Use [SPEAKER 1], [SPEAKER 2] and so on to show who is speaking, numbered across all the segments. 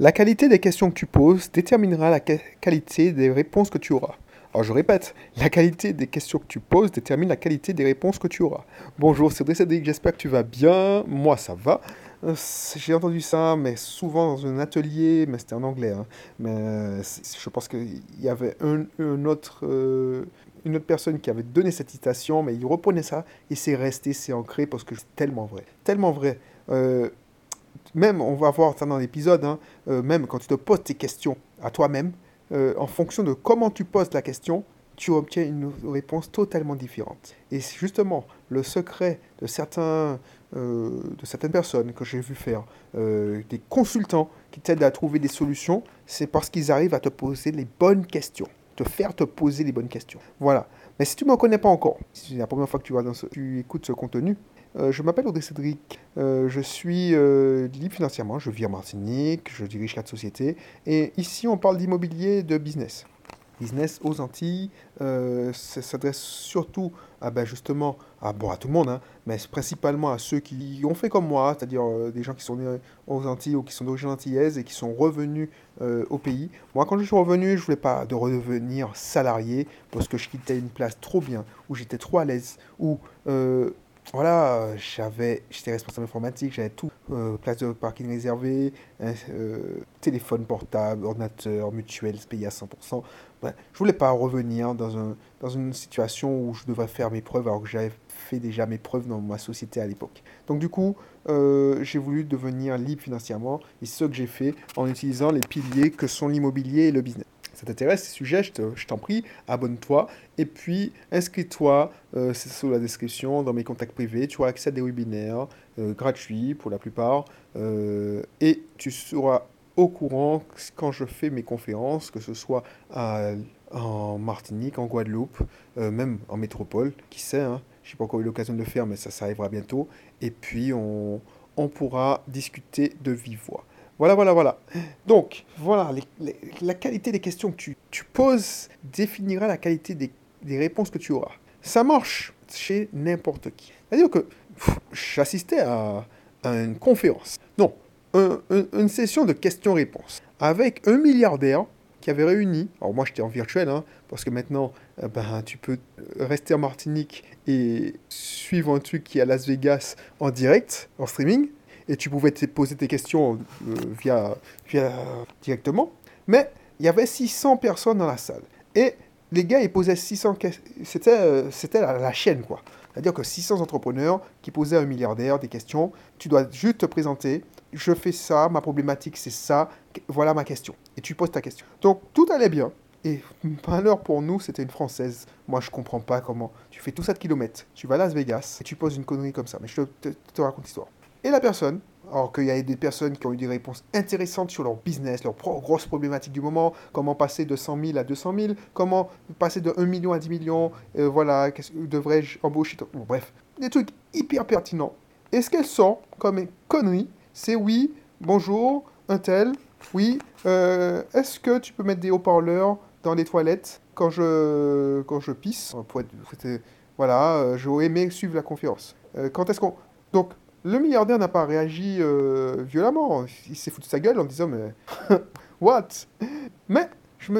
[SPEAKER 1] La qualité des questions que tu poses déterminera la qualité des réponses que tu auras. Alors je répète, la qualité des questions que tu poses détermine la qualité des réponses que tu auras. Bonjour, c'est Cédric, j'espère que tu vas bien. Moi, ça va. Euh, j'ai entendu ça, mais souvent dans un atelier, mais c'était en anglais. Hein. Mais euh, je pense qu'il y avait euh, une autre personne qui avait donné cette citation, mais il reprenait ça et c'est resté, c'est ancré parce que c'est tellement vrai. Tellement vrai. Même, on va voir ça dans l'épisode, hein, même quand tu te poses tes questions à toi-même, en fonction de comment tu poses la question, tu obtiens une réponse totalement différente. Et justement, le secret de, certains, euh, de certaines personnes que j'ai vu faire, euh, des consultants qui t'aident à trouver des solutions, c'est parce qu'ils arrivent à te poser les bonnes questions, te faire te poser les bonnes questions. Voilà. Mais si tu ne me connais pas encore, si c'est la première fois que tu, tu écoutes ce contenu, euh, je m'appelle Audrey Cédric, je suis libre financièrement, je vis en Martinique, je dirige quatre sociétés, et ici on parle d'immobilier, de business business aux Antilles. Euh, ça s'adresse surtout à, ben justement à, bon, à tout le monde, hein, mais principalement à ceux qui ont fait comme moi, c'est-à-dire euh, des gens qui sont nés aux Antilles ou qui sont d'origine antillaise et qui sont revenus euh, au pays. Moi, quand je suis revenu, je voulais pas de redevenir salarié parce que je quittais une place trop bien, où j'étais trop à l'aise, où voilà, j'avais, j'étais responsable informatique, j'avais tout, place de parking réservée, hein, téléphone portable, ordinateur, mutuel, payé à 100% je je voulais pas revenir dans, un, dans une situation où je devrais faire mes preuves alors que j'avais fait déjà mes preuves dans ma société à l'époque. Donc du coup, euh, j'ai voulu devenir libre financièrement et ce que j'ai fait en utilisant les piliers que sont l'immobilier et le business. Ça t'intéresse ces sujets, je t'en prie, abonne-toi et puis inscris-toi, euh, c'est sous la description, dans mes contacts privés, tu auras accès à des webinaires euh, gratuits pour la plupart et tu seras au courant quand je fais mes conférences, que ce soit en Martinique, en Guadeloupe, euh, même en métropole, qui sait, hein, je n'ai pas encore eu l'occasion de le faire, mais ça, ça arrivera bientôt. Et puis, on, on pourra discuter de vive voix. Voilà, voilà, voilà. Donc, voilà, la qualité des questions que tu, poses définira la qualité des, des, réponses que tu auras. Ça marche chez n'importe qui. C'est-à-dire que j'assistais à, une conférence. Non, une session de questions-réponses avec un milliardaire qui avait réuni, alors moi j'étais en virtuel, hein, parce que maintenant euh, ben, tu peux rester en Martinique et suivre un truc qui est à Las Vegas en direct, en streaming, et tu pouvais te poser tes questions euh, via, via directement, mais il y avait 600 personnes dans la salle. Et les gars, ils posaient 600 questions, c'était, euh, c'était la, chaîne quoi. C'est-à-dire que 600 entrepreneurs qui posaient à un milliardaire des questions, tu dois juste te présenter, je fais ça, ma problématique c'est ça, voilà ma question. Et tu poses ta question. Donc tout allait bien. Et malheur pour nous, c'était une Française. Moi, je comprends pas comment. Tu fais tout ça de kilomètres, tu vas à Las Vegas et tu poses une connerie comme ça. Mais je te, raconte l'histoire. Et la personne, alors qu'il y a des personnes qui ont eu des réponses intéressantes sur leur business, leurs grosses problématiques du moment, comment passer de 100 000 à 200 000, comment passer de 1 million à 10 millions, euh, voilà, devrais-je embaucher Bref, des trucs hyper pertinents. Et ce qu'elle sent comme connerie, c'est oui, bonjour, un tel, oui, euh, est-ce que tu peux mettre des haut-parleurs dans les toilettes quand je, quand je pisse Voilà, euh, j'aurais aimé suivre la conférence. Euh, quand est-ce qu'on... Donc, le milliardaire n'a pas réagi violemment. Il s'est foutu de sa gueule en disant, mais... What? Mais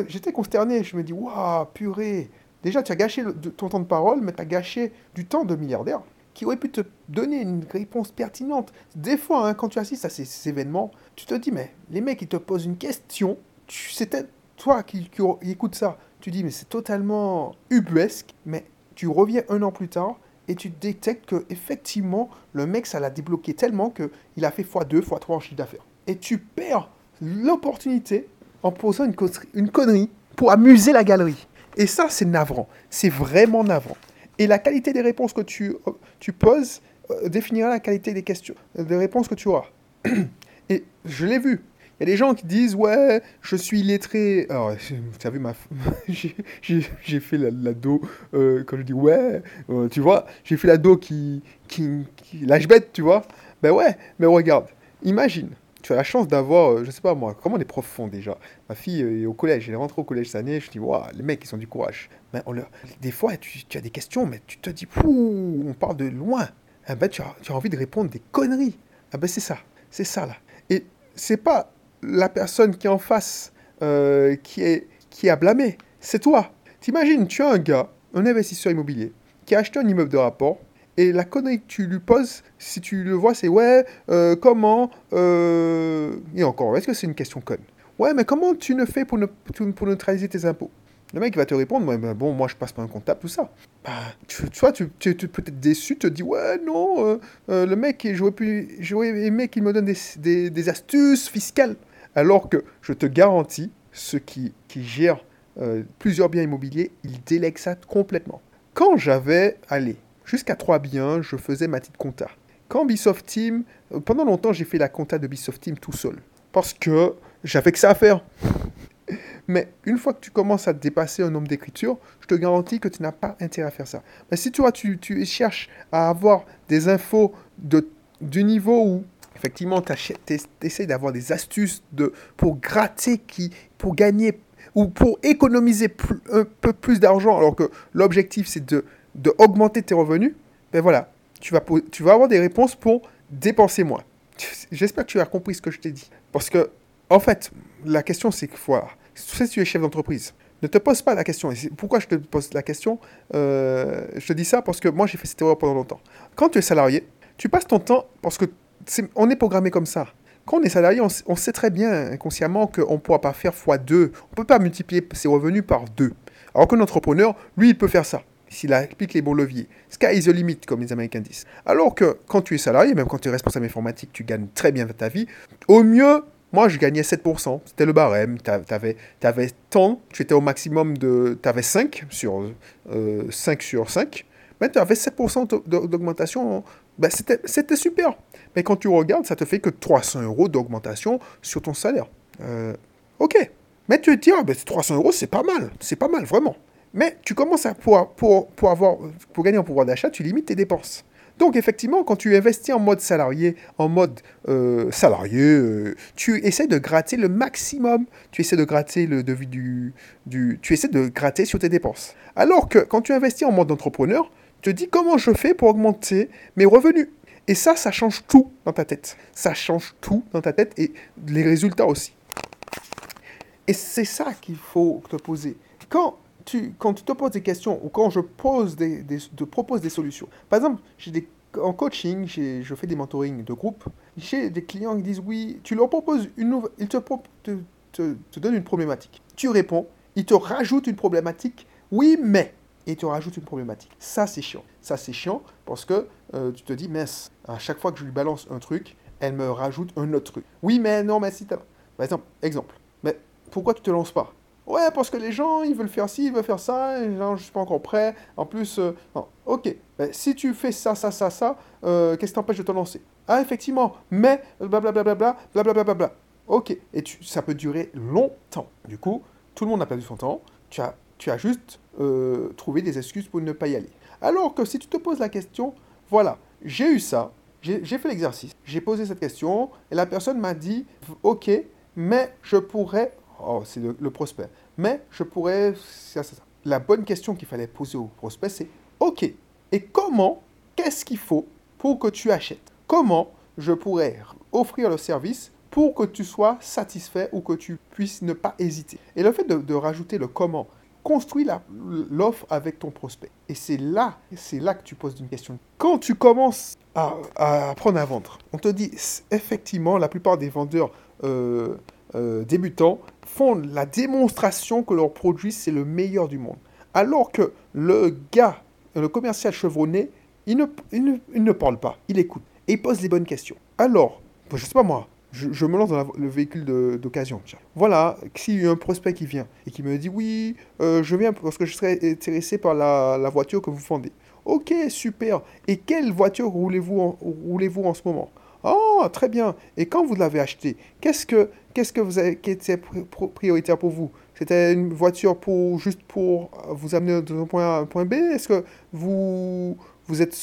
[SPEAKER 1] j'étais consterné. Je me dis, waouh, purée. Déjà, tu as gâché ton temps de parole, mais tu as gâché du temps de milliardaire qui aurait pu te donner une réponse pertinente. Des fois, hein, quand tu assistes à ces, événements, tu te dis, mais les mecs, ils te posent une question, c'était toi qui, qui, écoute ça, tu dis, mais c'est totalement ubuesque, mais tu reviens un an plus tard et tu détectes que effectivement le mec, ça l'a débloqué tellement qu'il a fait x2, x3 en chiffre d'affaires. Et tu perds l'opportunité en posant une, connerie pour amuser la galerie. Et ça, c'est navrant. C'est vraiment navrant. Et la qualité des réponses que tu, tu poses euh, définira la qualité des questions, des réponses que tu auras. Et je l'ai vu. Il y a des gens qui disent Ouais, je suis lettré. Alors, as vu ma. j'ai fait l'ado. La, euh, quand je dis Ouais, euh, tu vois, j'ai fait l'ado qui, qui, qui lâche bête, tu vois. Ben ouais, mais regarde, imagine, tu as la chance d'avoir, euh, je sais pas moi, comment les profs font déjà Ma fille est au collège, elle est rentrée au collège cette année, je dis, waouh, les mecs, ils ont du courage. Mais on leur... Des fois, tu, as des questions, mais tu te dis, pouh, on parle de loin. Ah ben, tu, as, tu as envie de répondre des conneries. Ah ben, c'est ça, c'est ça là. Et c'est pas la personne qui est en face, euh, qui, est, qui a blâmé, c'est toi. T'imagines, tu as un gars, un investisseur immobilier, qui a acheté un immeuble de rapport, et la connerie que tu lui poses, si tu le vois, c'est ouais, euh, comment. Euh... Et encore, est-ce que c'est une question conne? Ouais, mais comment tu ne fais pour, ne, pour neutraliser tes impôts? Le mec va te répondre ouais, ben bon, moi je passe pas un comptable, tout ça. Bah, tu, vois, tu, tu, peux être déçu, tu te dis ouais, non, le mec, j'aurais, j'aurais aimé qu'il me donne des, des, des, astuces fiscales. Alors que je te garantis, ceux qui, qui gèrent euh, plusieurs biens immobiliers, ils délèguent ça complètement. Quand j'avais, allez, jusqu'à trois biens, je faisais ma petite compta. Quand Bisoft Team, pendant longtemps, j'ai fait la compta de Bisoft Team tout seul. Parce que j'avais que ça à faire. Mais une fois que tu commences à dépasser un nombre d'écritures, je te garantis que tu n'as pas intérêt à faire ça. Mais si toi, tu, tu cherches à avoir des infos de, du niveau où, effectivement, tu d'avoir des astuces de, pour gratter, qui, pour gagner ou pour économiser un peu plus d'argent, alors que l'objectif, c'est de, de tes revenus, ben voilà, tu vas, tu vas avoir des réponses pour dépenser moins. J'espère que tu as compris ce que je t'ai dit. Parce que, en fait, la question, c'est qu'il faut. Si tu es chef d'entreprise, ne te pose pas la question. pourquoi je te pose la question euh, Je te dis ça parce que moi, j'ai fait cette erreur pendant longtemps. Quand tu es salarié, tu passes ton temps, parce que on est programmé comme ça. Quand on est salarié, on, sait très bien inconsciemment qu'on ne pourra pas faire x2. On ne peut pas multiplier ses revenus par 2. Alors qu'un entrepreneur, lui, il peut faire ça s'il applique les bons leviers. Sky is the limit, comme les Américains disent. Alors que quand tu es salarié, même quand tu es responsable informatique, tu gagnes très bien ta vie. Au mieux, moi, je gagnais 7%. C'était le barème. Tu avais, tant, tu étais au maximum de... Tu avais 5 sur, 5 euh, sur 5. Mais tu avais 7% d'augmentation. Ben, C'était super. Mais quand tu regardes, ça te fait que 300 euros d'augmentation sur ton salaire. Euh, ok. Mais tu te dis, ah, ben, 300 euros, c'est pas mal. C'est pas mal, vraiment. Mais tu commences à, pour, pour, pour, avoir, pour gagner en pouvoir d'achat, tu limites tes dépenses. Donc effectivement, quand tu investis en mode salarié, en mode euh, salarié, euh, tu essaies de gratter le maximum. Tu essaies de gratter le devis du, du, tu essaies de gratter sur tes dépenses. Alors que quand tu investis en mode entrepreneur, te dis comment je fais pour augmenter mes revenus. Et ça, ça change tout dans ta tête. Ça change tout dans ta tête et les résultats aussi. Et c'est ça qu'il faut te poser. Quand quand tu te poses des questions ou quand je pose des, te propose des solutions, par exemple, j'ai des, en coaching, je fais des mentorings de groupe, j'ai des clients qui disent oui, tu leur proposes une nouvelle, ils te, te, te, te donnent une problématique. Tu réponds, ils te rajoutent une problématique, oui, mais et te rajoutent une problématique. Ça, c'est chiant. Ça, c'est chiant parce que euh, tu te dis, mince, à chaque fois que je lui balance un truc, elle me rajoute un autre truc. Oui, mais non, mais si Par exemple, exemple. Mais pourquoi tu te lances pas? Ouais, parce que les gens, ils veulent faire ci, ils veulent faire ça, et je suis pas encore prêt. En plus, euh, ok, ben, si tu fais ça, ça, ça, ça, euh, qu'est-ce qui t'empêche de te lancer? Ah, effectivement, mais blablabla, blablabla, bla. Ok, et tu, ça peut durer longtemps. Du coup, tout le monde a perdu son temps. Tu as, tu as juste euh, trouvé des excuses pour ne pas y aller. Alors que si tu te poses la question, voilà, j'ai eu ça, j'ai fait l'exercice, j'ai posé cette question, et la personne m'a dit, ok, mais je pourrais oh, c'est le, prospect. Mais je pourrais... La bonne question qu'il fallait poser au prospect, c'est, OK, et comment, qu'est-ce qu'il faut pour que tu achètes? Comment je pourrais offrir le service pour que tu sois satisfait ou que tu puisses ne pas hésiter? Et le fait de, rajouter le comment, construis l'offre avec ton prospect. Et c'est là, c'est là que tu poses une question. Quand tu commences à, apprendre à vendre, on te dit effectivement, la plupart des vendeurs euh, euh, débutants font la démonstration que leur produit c'est le meilleur du monde. Alors que le gars, le commercial chevronné, il ne, il ne, parle pas, il écoute et il pose les bonnes questions. Alors, je sais pas moi, je, me lance dans le véhicule d'occasion. Voilà, s'il y a un prospect qui vient et qui me dit oui, euh, je viens parce que je serais intéressé par la, voiture que vous vendez. Ok, super. Et quelle voiture roulez-vous en ce moment? Oh, très bien. Et quand vous l'avez acheté, qu'est-ce que, que vous qui était prioritaire pour vous? C'était une voiture pour juste pour vous amener d'un point A à un point B? Est-ce que vous, vous êtes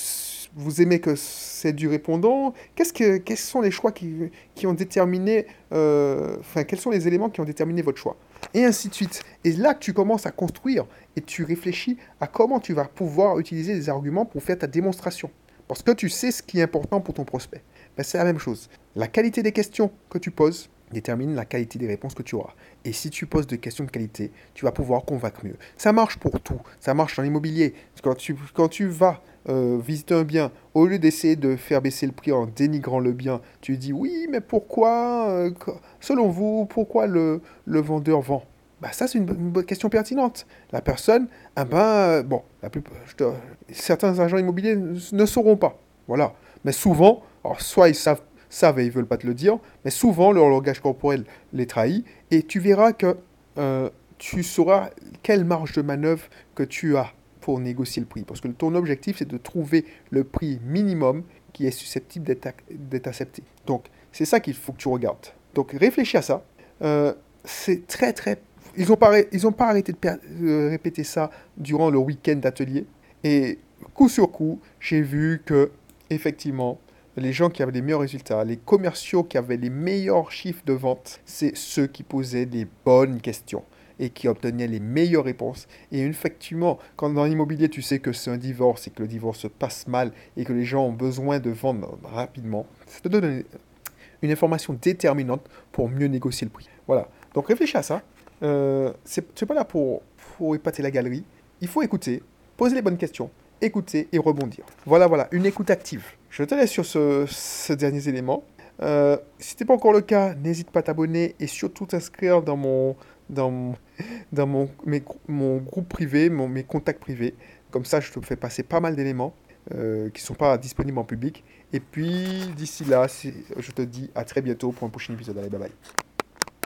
[SPEAKER 1] vous aimez que c'est du répondant Qu'est-ce que, Quels sont les choix qui, ont déterminé, euh, quels sont les éléments qui ont déterminé votre choix? Et ainsi de suite. Et là tu commences à construire et tu réfléchis à comment tu vas pouvoir utiliser des arguments pour faire ta démonstration. Parce que tu sais ce qui est important pour ton prospect. Ben, c'est la même chose. La qualité des questions que tu poses détermine la qualité des réponses que tu auras. Et si tu poses des questions de qualité, tu vas pouvoir convaincre mieux. Ça marche pour tout. Ça marche dans l'immobilier. Quand tu, vas euh, visiter un bien, au lieu d'essayer de faire baisser le prix en dénigrant le bien, tu dis oui, mais pourquoi, euh, selon vous, pourquoi le, vendeur vend? Bah ça, c'est une, question pertinente. La personne, ah ben, bon, la certains agents immobiliers ne sauront pas. Voilà. Mais souvent, soit ils savent savent et ils veulent pas te le dire, mais souvent leur langage corporel les trahit et tu verras que euh, tu sauras quelle marge de manœuvre que tu as pour négocier le prix. Parce que ton objectif, c'est de trouver le prix minimum qui est susceptible d'être accepté. Donc, c'est ça qu'il faut que tu regardes. Donc, réfléchis à ça. Euh, c'est très, très... Ils n'ont pas, pas arrêté de répéter ça durant le week-end d'atelier. Et coup sur coup, j'ai vu que, effectivement, les gens qui avaient les meilleurs résultats, les commerciaux qui avaient les meilleurs chiffres de vente, c'est ceux qui posaient les bonnes questions et qui obtenaient les meilleures réponses. Et effectivement, quand dans l'immobilier, tu sais que c'est un divorce et que le divorce se passe mal et que les gens ont besoin de vendre rapidement, ça te donne une information déterminante pour mieux négocier le prix. Voilà. Donc réfléchis à ça. Euh, c'est pas là pour, pour épater la galerie. Il faut écouter, poser les bonnes questions, écouter et rebondir. Voilà, voilà, une écoute active. Je te laisse sur ce, ces derniers éléments. Euh, si ce n'est pas encore le cas, n'hésite pas à t'abonner et surtout t'inscrire dans mon, dans, dans mon, mon groupe privé, mon, mes contacts privés. Comme ça, je te fais passer pas mal d'éléments euh, qui ne sont pas disponibles en public. Et puis, d'ici là, je te dis à très bientôt pour un prochain épisode. Allez, bye bye.